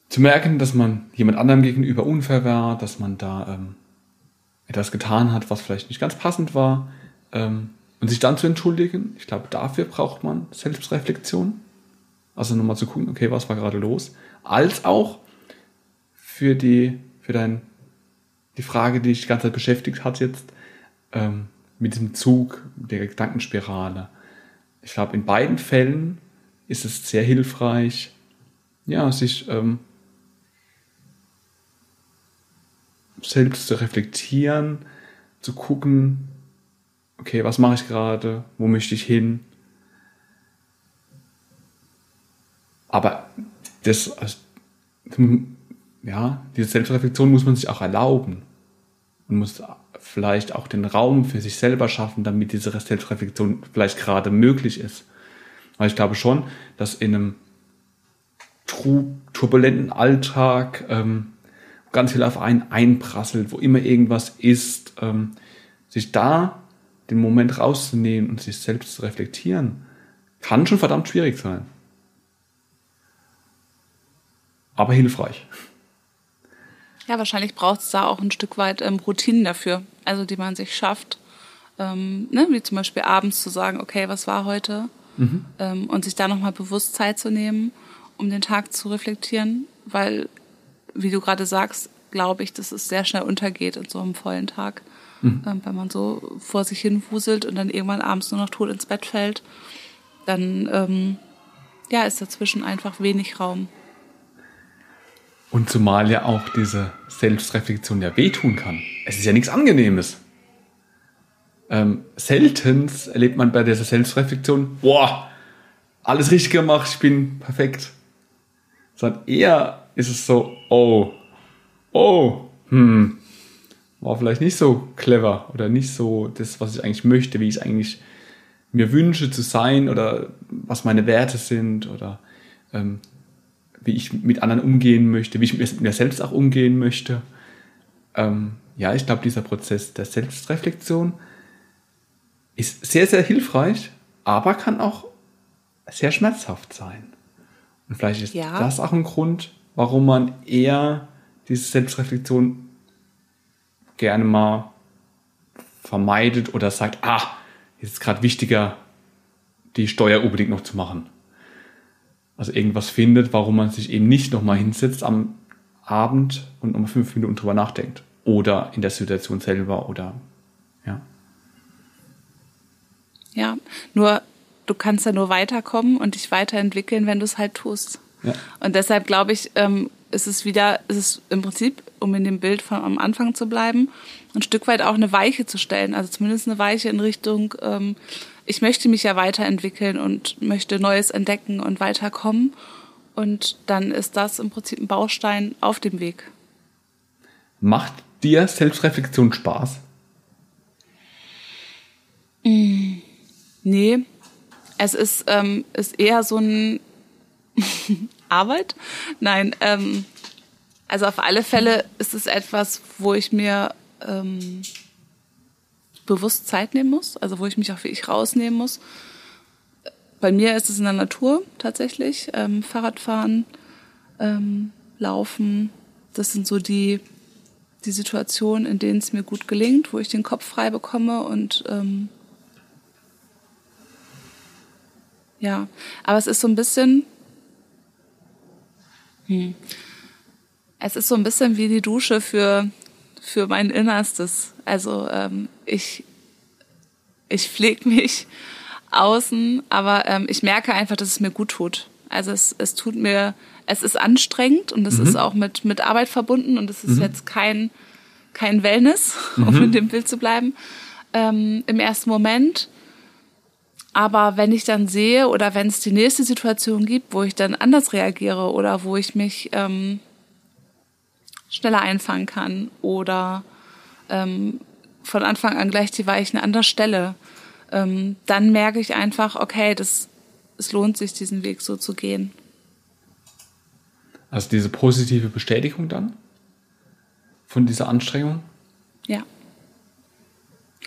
Speaker 1: zu merken, dass man jemand anderem gegenüber unfair war, dass man da ähm, etwas getan hat, was vielleicht nicht ganz passend war, ähm, und sich dann zu entschuldigen. Ich glaube, dafür braucht man Selbstreflexion. Also nochmal zu gucken, okay, was war gerade los? Als auch für die, für dein, die Frage, die dich die ganze Zeit beschäftigt hat jetzt, ähm, mit diesem Zug, der Gedankenspirale. Ich glaube, in beiden Fällen ist es sehr hilfreich, ja, sich ähm, selbst zu reflektieren, zu gucken, okay, was mache ich gerade, wo möchte ich hin. Aber das, also, ja, diese Selbstreflexion muss man sich auch erlauben und muss vielleicht auch den Raum für sich selber schaffen, damit diese Selbstreflexion vielleicht gerade möglich ist. Weil ich glaube schon, dass in einem turbulenten Alltag ähm, ganz viel auf einen einprasselt, wo immer irgendwas ist, ähm, sich da den Moment rauszunehmen und sich selbst zu reflektieren, kann schon verdammt schwierig sein. Aber hilfreich.
Speaker 2: Ja, wahrscheinlich braucht es da auch ein Stück weit ähm, Routinen dafür, also die man sich schafft. Ähm, ne, wie zum Beispiel abends zu sagen, okay, was war heute? Mhm. Ähm, und sich da nochmal bewusst Zeit zu nehmen, um den Tag zu reflektieren, weil, wie du gerade sagst, glaube ich, dass es sehr schnell untergeht in so einem vollen Tag, mhm. ähm, wenn man so vor sich hin wuselt und dann irgendwann abends nur noch tot ins Bett fällt, dann ähm, ja, ist dazwischen einfach wenig Raum.
Speaker 1: Und zumal ja auch diese Selbstreflexion ja wehtun kann. Es ist ja nichts Angenehmes. Ähm, seltens erlebt man bei dieser Selbstreflexion, boah, alles richtig gemacht, ich bin perfekt. Sondern eher ist es so, oh, oh, hm, war vielleicht nicht so clever oder nicht so das, was ich eigentlich möchte, wie ich es eigentlich mir wünsche zu sein oder was meine Werte sind oder ähm, wie ich mit anderen umgehen möchte, wie ich mit mir selbst auch umgehen möchte. Ähm, ja, ich glaube, dieser Prozess der Selbstreflexion ist sehr, sehr hilfreich, aber kann auch sehr schmerzhaft sein. Und vielleicht ist ja. das auch ein Grund, warum man eher diese Selbstreflexion gerne mal vermeidet oder sagt, ah, jetzt ist gerade wichtiger, die Steuer unbedingt noch zu machen also irgendwas findet, warum man sich eben nicht nochmal hinsetzt am Abend und nochmal fünf Minuten drüber nachdenkt. Oder in der Situation selber oder ja.
Speaker 2: Ja, nur du kannst ja nur weiterkommen und dich weiterentwickeln, wenn du es halt tust. Ja. Und deshalb glaube ich, ähm, ist es wieder, ist es im Prinzip, um in dem Bild von am Anfang zu bleiben, ein Stück weit auch eine Weiche zu stellen. Also zumindest eine Weiche in Richtung, ähm, ich möchte mich ja weiterentwickeln und möchte Neues entdecken und weiterkommen. Und dann ist das im Prinzip ein Baustein auf dem Weg.
Speaker 1: Macht dir Selbstreflexion Spaß?
Speaker 2: Nee. Es ist, ähm, ist eher so ein Arbeit. Nein, ähm, also auf alle Fälle ist es etwas, wo ich mir ähm, bewusst Zeit nehmen muss, also wo ich mich auch wirklich rausnehmen muss. Bei mir ist es in der Natur tatsächlich. Ähm, Fahrradfahren, ähm, Laufen, das sind so die, die Situationen, in denen es mir gut gelingt, wo ich den Kopf frei bekomme und ähm, ja, aber es ist so ein bisschen, hm, es ist so ein bisschen wie die Dusche für für mein Innerstes. Also ähm, ich, ich pflege mich außen, aber ähm, ich merke einfach, dass es mir gut tut. Also es, es tut mir, es ist anstrengend und es mhm. ist auch mit, mit Arbeit verbunden und es ist mhm. jetzt kein, kein Wellness, um mhm. in dem Bild zu bleiben, ähm, im ersten Moment. Aber wenn ich dann sehe oder wenn es die nächste Situation gibt, wo ich dann anders reagiere oder wo ich mich ähm, schneller einfangen kann oder ähm, von Anfang an gleich die Weichen an der Stelle, ähm, dann merke ich einfach, okay, das, es lohnt sich, diesen Weg so zu gehen.
Speaker 1: Also diese positive Bestätigung dann von dieser Anstrengung?
Speaker 2: Ja.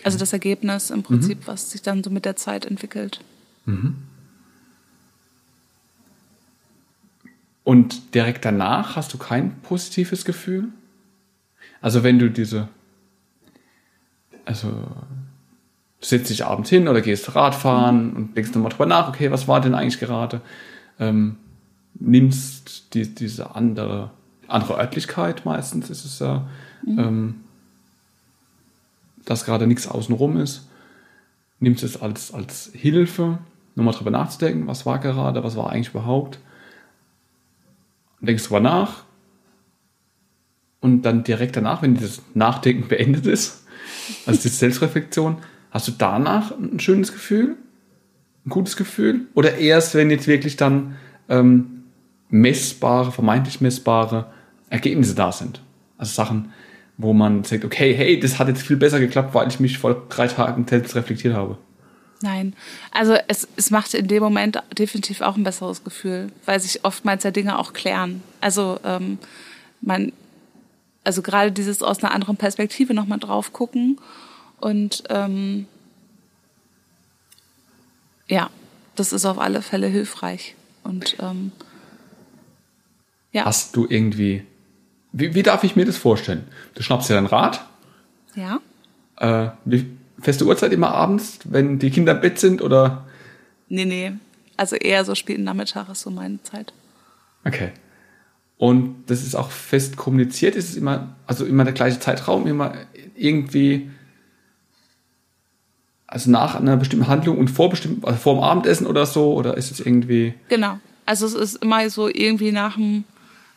Speaker 2: Also das Ergebnis im Prinzip, mhm. was sich dann so mit der Zeit entwickelt. Mhm.
Speaker 1: Und direkt danach hast du kein positives Gefühl? Also wenn du diese, also du setzt dich abends hin oder gehst Radfahren und denkst nochmal drüber nach, okay, was war denn eigentlich gerade? Ähm, nimmst die, diese andere, andere Örtlichkeit meistens ist es ja, mhm. ähm, dass gerade nichts außenrum ist, nimmst es als, als Hilfe, nochmal drüber nachzudenken, was war gerade, was war eigentlich überhaupt denkst drüber nach und dann direkt danach, wenn dieses Nachdenken beendet ist, also die Selbstreflexion, hast du danach ein schönes Gefühl, ein gutes Gefühl oder erst, wenn jetzt wirklich dann ähm, messbare, vermeintlich messbare Ergebnisse da sind. Also Sachen, wo man sagt, okay, hey, das hat jetzt viel besser geklappt, weil ich mich vor drei Tagen selbst reflektiert habe.
Speaker 2: Nein, also es, es macht in dem Moment definitiv auch ein besseres Gefühl, weil sich oftmals ja Dinge auch klären. Also ähm, man, also gerade dieses aus einer anderen Perspektive nochmal drauf gucken und ähm, ja, das ist auf alle Fälle hilfreich. Und ähm,
Speaker 1: ja. Hast du irgendwie, wie, wie darf ich mir das vorstellen? Du schnappst dir dein Rad.
Speaker 2: Ja.
Speaker 1: Äh, wie, feste Uhrzeit immer abends, wenn die Kinder im Bett sind oder?
Speaker 2: Nee, nee. Also eher so späten Nachmittag ist so meine Zeit.
Speaker 1: Okay. Und das ist auch fest kommuniziert? Ist es immer, also immer der gleiche Zeitraum, immer irgendwie, also nach einer bestimmten Handlung und vor bestimmt, also vor dem Abendessen oder so? Oder ist es irgendwie?
Speaker 2: Genau. Also es ist immer so irgendwie nach dem,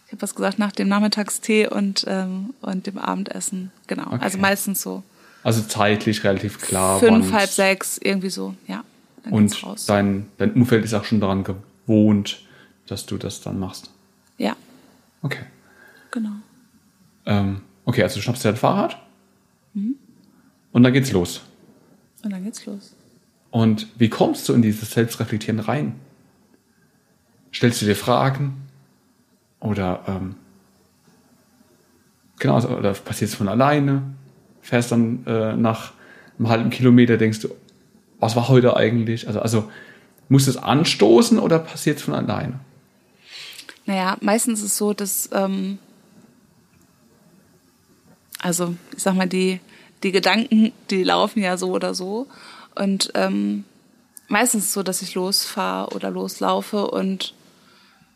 Speaker 2: ich habe was gesagt, nach dem Nachmittagstee und, ähm, und dem Abendessen. Genau. Okay. Also meistens so.
Speaker 1: Also zeitlich relativ klar.
Speaker 2: Fünf, halb sechs, irgendwie so, ja.
Speaker 1: Und dein, dein Umfeld ist auch schon daran gewohnt, dass du das dann machst.
Speaker 2: Ja.
Speaker 1: Okay.
Speaker 2: Genau.
Speaker 1: Ähm, okay, also du schnappst dir dein Fahrrad mhm. und dann geht's los.
Speaker 2: Und dann geht's los.
Speaker 1: Und wie kommst du in dieses Selbstreflektieren rein? Stellst du dir Fragen? Oder ähm, genau, oder passiert es von alleine? fährst dann äh, nach einem halben Kilometer, denkst du, was war heute eigentlich? Also, also muss es anstoßen oder passiert es von alleine?
Speaker 2: Naja, meistens ist es so, dass, ähm, also ich sag mal, die, die Gedanken, die laufen ja so oder so. Und ähm, meistens ist es so, dass ich losfahre oder loslaufe und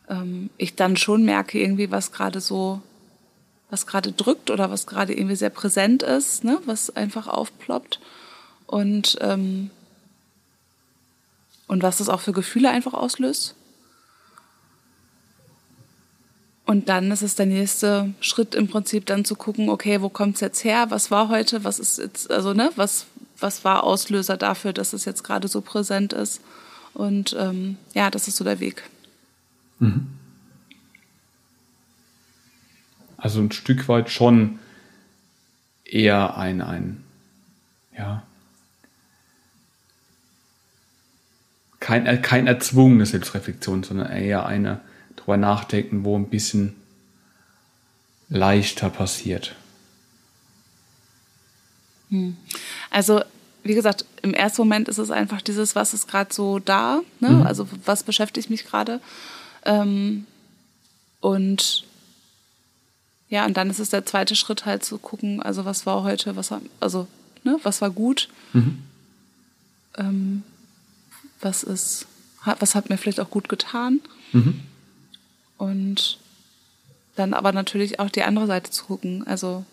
Speaker 2: ähm, ich dann schon merke irgendwie, was gerade so was gerade drückt oder was gerade irgendwie sehr präsent ist, ne, was einfach aufploppt und ähm, und was das auch für Gefühle einfach auslöst. Und dann ist es der nächste Schritt im Prinzip dann zu gucken, okay, wo kommt es jetzt her? Was war heute? Was ist jetzt, also ne, was, was war Auslöser dafür, dass es jetzt gerade so präsent ist? Und ähm, ja, das ist so der Weg. Mhm.
Speaker 1: Also ein Stück weit schon eher ein, ein ja, kein, äh, kein erzwungene Selbstreflexion, sondern eher eine drüber nachdenken, wo ein bisschen leichter passiert.
Speaker 2: Hm. Also, wie gesagt, im ersten Moment ist es einfach dieses, was ist gerade so da, ne? Mhm. also was beschäftigt mich gerade. Ähm, und ja, und dann ist es der zweite Schritt halt zu gucken, also was war heute, was war, also, ne, was war gut, mhm. ähm, was ist, was hat mir vielleicht auch gut getan. Mhm. Und dann aber natürlich auch die andere Seite zu gucken. Also,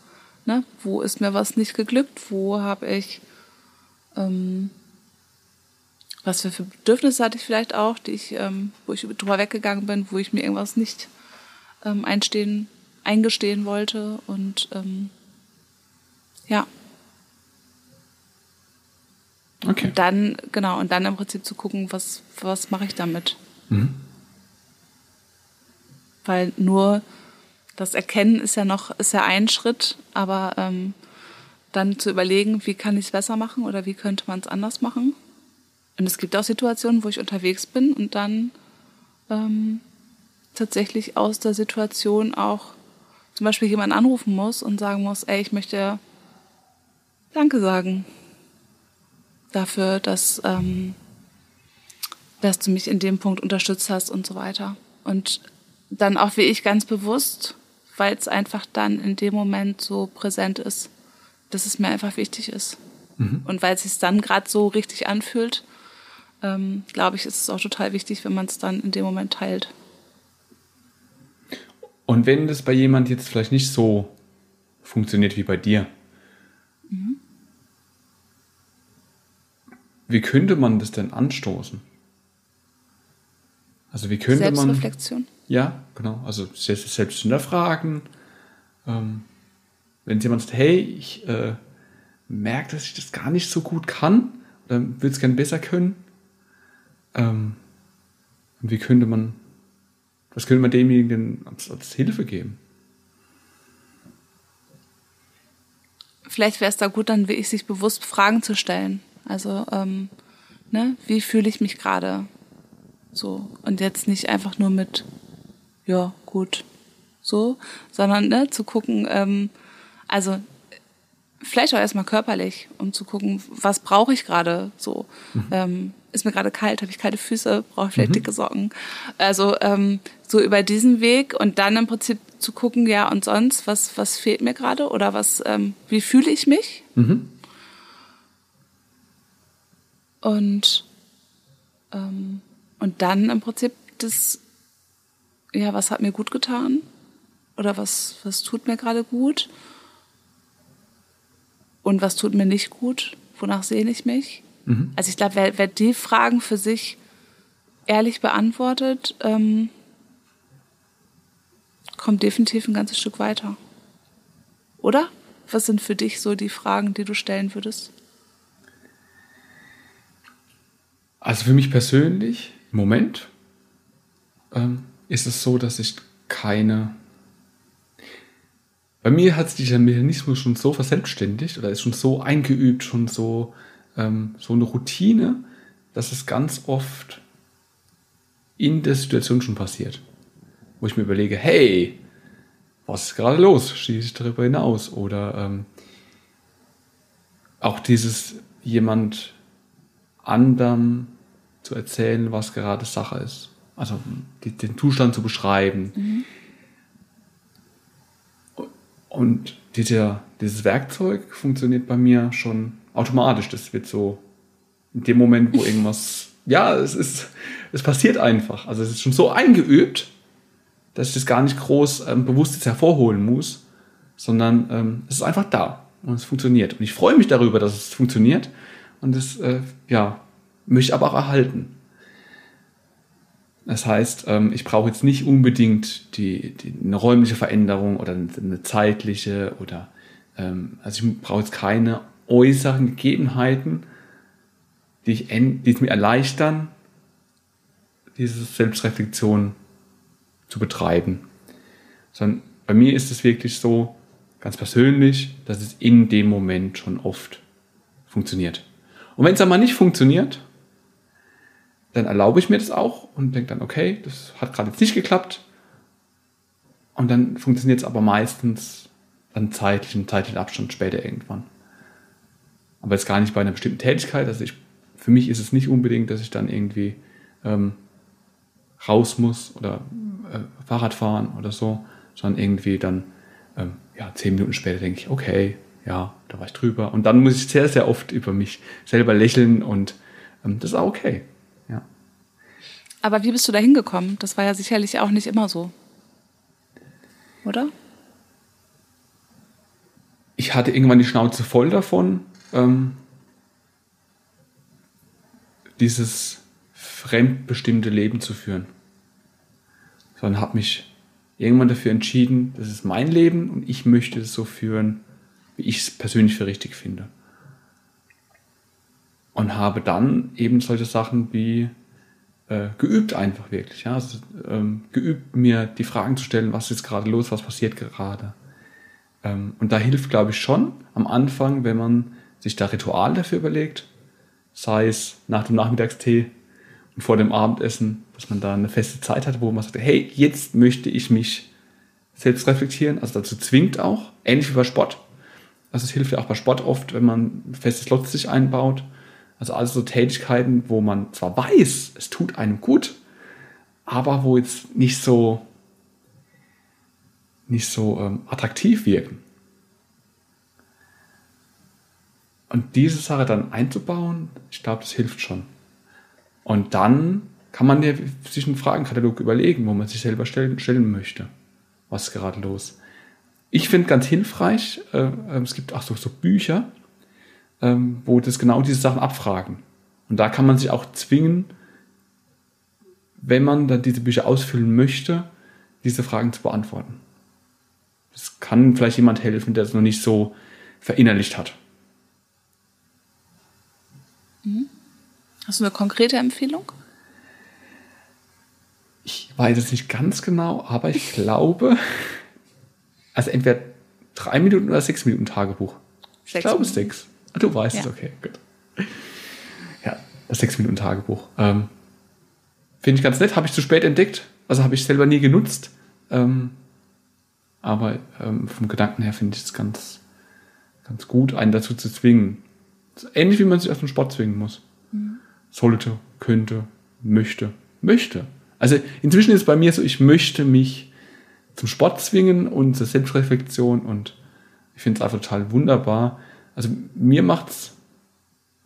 Speaker 2: ne, wo ist mir was nicht geglückt? Wo habe ich, ähm, was für, für Bedürfnisse hatte ich vielleicht auch, die ich, ähm, wo ich drüber weggegangen bin, wo ich mir irgendwas nicht ähm, einstehen eingestehen wollte. Und ähm, ja. Okay. Und dann, genau, und dann im Prinzip zu gucken, was, was mache ich damit. Mhm. Weil nur das Erkennen ist ja noch, ist ja ein Schritt, aber ähm, dann zu überlegen, wie kann ich es besser machen oder wie könnte man es anders machen. Und es gibt auch Situationen, wo ich unterwegs bin und dann ähm, tatsächlich aus der Situation auch zum Beispiel jemanden anrufen muss und sagen muss, ey, ich möchte Danke sagen dafür, dass, ähm, dass du mich in dem Punkt unterstützt hast und so weiter. Und dann auch wie ich ganz bewusst, weil es einfach dann in dem Moment so präsent ist, dass es mir einfach wichtig ist. Mhm. Und weil es sich dann gerade so richtig anfühlt, ähm, glaube ich, ist es auch total wichtig, wenn man es dann in dem Moment teilt.
Speaker 1: Und wenn das bei jemand jetzt vielleicht nicht so funktioniert wie bei dir, mhm. wie könnte man das denn anstoßen? Also wie könnte
Speaker 2: Selbstreflexion.
Speaker 1: man... Ja, genau. Also selbst, selbst hinterfragen. Ähm, wenn jemand sagt, hey, ich äh, merke, dass ich das gar nicht so gut kann oder würde es gerne besser können. Ähm, und wie könnte man was könnte man demjenigen als, als Hilfe geben?
Speaker 2: Vielleicht wäre es da gut, dann wirklich sich bewusst Fragen zu stellen. Also, ähm, ne, wie fühle ich mich gerade? So. Und jetzt nicht einfach nur mit, ja, gut, so, sondern ne, zu gucken, ähm, also vielleicht auch erstmal körperlich, um zu gucken, was brauche ich gerade so. Mhm. Ähm, ist mir gerade kalt, habe ich kalte Füße, brauche ich vielleicht mhm. dicke Socken. Also ähm, so über diesen Weg und dann im Prinzip zu gucken, ja und sonst, was, was fehlt mir gerade oder was, ähm, wie fühle ich mich? Mhm. Und, ähm, und dann im Prinzip das, ja, was hat mir gut getan? Oder was, was tut mir gerade gut? Und was tut mir nicht gut? Wonach sehne ich mich? Mhm. Also ich glaube, wer, wer die Fragen für sich ehrlich beantwortet, ähm, kommt definitiv ein ganzes Stück weiter. Oder? Was sind für dich so die Fragen, die du stellen würdest?
Speaker 1: Also für mich persönlich, im Moment, ähm, ist es so, dass ich keine. Bei mir hat sich dieser Mechanismus schon so verselbstständigt oder ist schon so eingeübt, schon so ähm, so eine Routine, dass es ganz oft in der Situation schon passiert. Wo ich mir überlege, hey, was ist gerade los? Schieße ich darüber hinaus? Oder ähm, auch dieses jemand anderem zu erzählen, was gerade Sache ist. Also den Zustand zu beschreiben. Mhm. Und dieser, dieses Werkzeug funktioniert bei mir schon automatisch. Das wird so in dem Moment, wo irgendwas, ja, es ist, es passiert einfach. Also es ist schon so eingeübt, dass ich das gar nicht groß ähm, bewusst jetzt hervorholen muss, sondern ähm, es ist einfach da und es funktioniert. Und ich freue mich darüber, dass es funktioniert und das, äh, ja, möchte ich aber auch erhalten. Das heißt, ähm, ich brauche jetzt nicht unbedingt die, die, eine räumliche Veränderung oder eine zeitliche oder ähm, also ich brauche jetzt keine äußeren Gegebenheiten, die, ich, die es mir erleichtern, diese Selbstreflexion zu betreiben. Sondern bei mir ist es wirklich so, ganz persönlich, dass es in dem Moment schon oft funktioniert. Und wenn es einmal nicht funktioniert, dann erlaube ich mir das auch und denke dann, okay, das hat gerade jetzt nicht geklappt. Und dann funktioniert es aber meistens dann zeitlich, im zeitlichen Abstand später irgendwann. Aber jetzt gar nicht bei einer bestimmten Tätigkeit. Also ich, für mich ist es nicht unbedingt, dass ich dann irgendwie ähm, raus muss oder äh, Fahrrad fahren oder so, sondern irgendwie dann ähm, ja, zehn Minuten später denke ich, okay, ja, da war ich drüber. Und dann muss ich sehr, sehr oft über mich selber lächeln und ähm, das ist auch okay.
Speaker 2: Aber wie bist du da hingekommen? Das war ja sicherlich auch nicht immer so. Oder?
Speaker 1: Ich hatte irgendwann die Schnauze voll davon, ähm, dieses fremdbestimmte Leben zu führen. Sondern habe mich irgendwann dafür entschieden, das ist mein Leben und ich möchte es so führen, wie ich es persönlich für richtig finde. Und habe dann eben solche Sachen wie äh, geübt einfach wirklich. Ja? Also, ähm, geübt, mir die Fragen zu stellen, was ist gerade los, was passiert gerade. Ähm, und da hilft, glaube ich, schon am Anfang, wenn man sich da Ritual dafür überlegt, sei es nach dem Nachmittagstee und vor dem Abendessen, dass man da eine feste Zeit hat, wo man sagt, hey, jetzt möchte ich mich selbst reflektieren, also dazu zwingt auch, ähnlich wie bei Sport. Also es hilft ja auch bei Sport oft, wenn man festes Slots sich einbaut, also alles so Tätigkeiten, wo man zwar weiß, es tut einem gut, aber wo jetzt nicht so, nicht so ähm, attraktiv wirken. Und diese Sache dann einzubauen, ich glaube, das hilft schon. Und dann kann man ja sich einen Fragenkatalog überlegen, wo man sich selber stellen, stellen möchte. Was ist gerade los? Ich finde ganz hilfreich, äh, äh es gibt auch so, so Bücher, ähm, wo das genau diese Sachen abfragen. Und da kann man sich auch zwingen, wenn man dann diese Bücher ausfüllen möchte, diese Fragen zu beantworten. Das kann vielleicht jemand helfen, der es noch nicht so verinnerlicht hat.
Speaker 2: Mhm. Hast du eine konkrete Empfehlung?
Speaker 1: Ich weiß es nicht ganz genau, aber ich glaube, also entweder drei Minuten oder sechs Minuten Tagebuch. Sechs ich glaube sechs. Du weißt ja. es, okay, gut. Ja, das 6-Minuten-Tagebuch. Ähm, Finde ich ganz nett, habe ich zu spät entdeckt. Also habe ich selber nie genutzt. Ähm, aber ähm, vom Gedanken her finde ich es ganz, ganz gut, einen dazu zu zwingen. Ähnlich wie man sich aus dem Sport zwingen muss. Mhm. Sollte, könnte, möchte, möchte. Also inzwischen ist es bei mir so, ich möchte mich zum Sport zwingen und zur Selbstreflexion und ich finde es einfach total wunderbar, also mir macht's,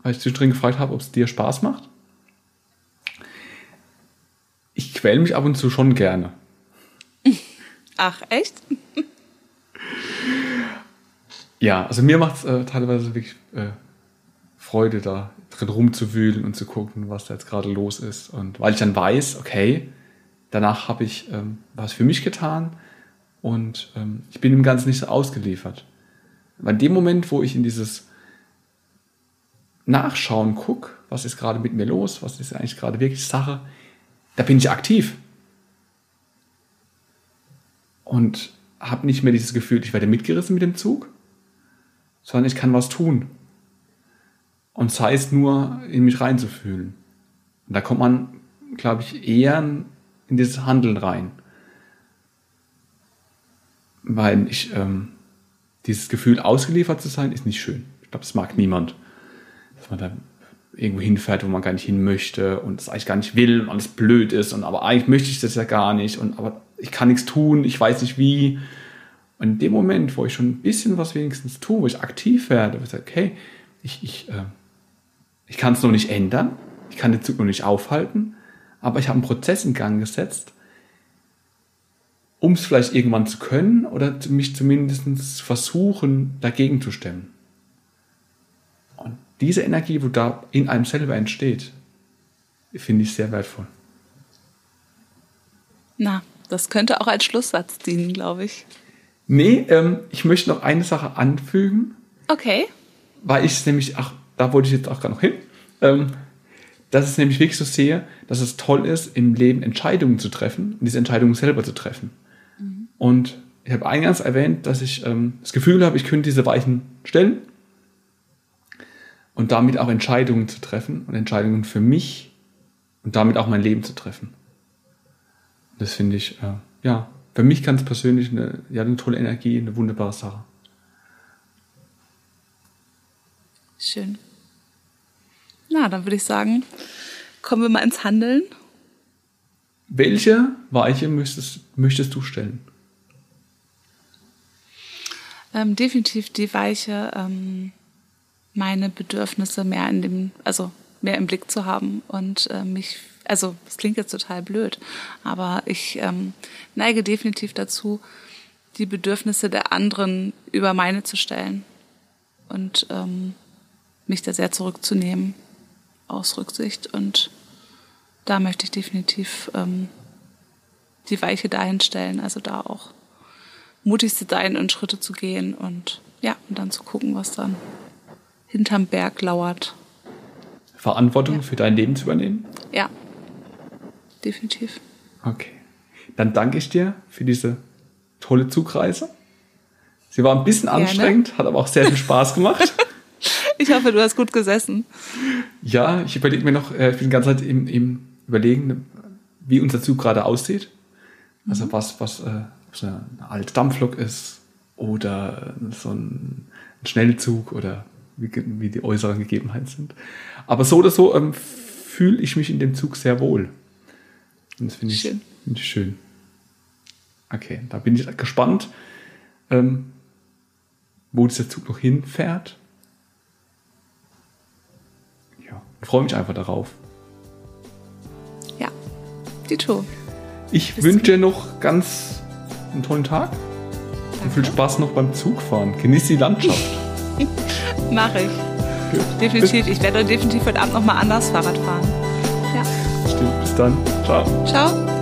Speaker 1: weil ich zwischendrin gefragt habe, ob es dir Spaß macht. Ich quäle mich ab und zu schon gerne.
Speaker 2: Ach, echt?
Speaker 1: ja, also mir macht es äh, teilweise wirklich äh, Freude, da drin rumzuwühlen und zu gucken, was da jetzt gerade los ist. Und weil ich dann weiß, okay, danach habe ich ähm, was für mich getan und ähm, ich bin dem Ganzen nicht so ausgeliefert. Weil in dem Moment, wo ich in dieses Nachschauen gucke, was ist gerade mit mir los, was ist eigentlich gerade wirklich Sache, da bin ich aktiv. Und habe nicht mehr dieses Gefühl, ich werde mitgerissen mit dem Zug, sondern ich kann was tun. Und sei es nur, in mich reinzufühlen. Und da kommt man, glaube ich, eher in dieses Handeln rein. Weil ich ähm, dieses Gefühl, ausgeliefert zu sein, ist nicht schön. Ich glaube, das mag niemand. Dass man dann irgendwo hinfährt, wo man gar nicht hin möchte und es eigentlich gar nicht will und alles blöd ist und aber eigentlich möchte ich das ja gar nicht und aber ich kann nichts tun, ich weiß nicht wie. Und in dem Moment, wo ich schon ein bisschen was wenigstens tue, wo ich aktiv werde, wo ich sage, okay, ich, ich, äh, ich kann es noch nicht ändern, ich kann den Zug noch nicht aufhalten, aber ich habe einen Prozess in Gang gesetzt, um es vielleicht irgendwann zu können oder mich zumindest versuchen, dagegen zu stemmen. Und diese Energie, wo da in einem selber entsteht, finde ich sehr wertvoll.
Speaker 2: Na, das könnte auch als Schlusssatz dienen, glaube ich.
Speaker 1: Nee, ähm, ich möchte noch eine Sache anfügen.
Speaker 2: Okay.
Speaker 1: Weil ich es nämlich, ach, da wollte ich jetzt auch gerade noch hin. Ähm, dass ich es nämlich wirklich so sehe, dass es toll ist, im Leben Entscheidungen zu treffen und diese Entscheidungen selber zu treffen. Und ich habe eingangs erwähnt, dass ich ähm, das Gefühl habe, ich könnte diese Weichen stellen und damit auch Entscheidungen zu treffen und Entscheidungen für mich und damit auch mein Leben zu treffen. Das finde ich, äh, ja, für mich ganz persönlich eine, ja, eine tolle Energie, eine wunderbare Sache.
Speaker 2: Schön. Na, dann würde ich sagen, kommen wir mal ins Handeln.
Speaker 1: Welche Weiche möchtest, möchtest du stellen?
Speaker 2: Ähm, definitiv die Weiche, ähm, meine Bedürfnisse mehr in dem, also mehr im Blick zu haben und äh, mich, also es klingt jetzt total blöd, aber ich ähm, neige definitiv dazu, die Bedürfnisse der anderen über meine zu stellen und ähm, mich da sehr zurückzunehmen aus Rücksicht und da möchte ich definitiv ähm, die Weiche dahin stellen, also da auch mutig zu sein und Schritte zu gehen und ja, und dann zu gucken, was dann hinterm Berg lauert.
Speaker 1: Verantwortung ja. für dein Leben zu übernehmen?
Speaker 2: Ja, definitiv.
Speaker 1: Okay. Dann danke ich dir für diese tolle Zugreise. Sie war ein bisschen Gerne. anstrengend, hat aber auch sehr viel Spaß gemacht.
Speaker 2: ich hoffe, du hast gut gesessen.
Speaker 1: Ja, ich überlege mir noch, äh, ich bin die ganze Zeit im, im Überlegen, wie unser Zug gerade aussieht. Also mhm. was, was, äh, ob es eine alte Dampflok ist oder so ein, Schnellzug oder wie, wie, die äußeren Gegebenheiten sind. Aber so oder so ähm, fühle ich mich in dem Zug sehr wohl. Und das finde ich, schön. Find ich schön. Okay, da bin ich gespannt, ähm, wo dieser Zug noch hinfährt. Ja, freue mich einfach darauf.
Speaker 2: Ja, die Tour.
Speaker 1: Ich wünsche dir noch ganz einen tollen Tag. Danke. Und viel Spaß noch beim Zugfahren. Genieß die Landschaft.
Speaker 2: Mache ich. Gut. Definitiv. Bis ich werde definitiv heute Abend nochmal anders Fahrrad fahren.
Speaker 1: Ja. Stimmt. Bis dann. Ciao.
Speaker 2: Ciao.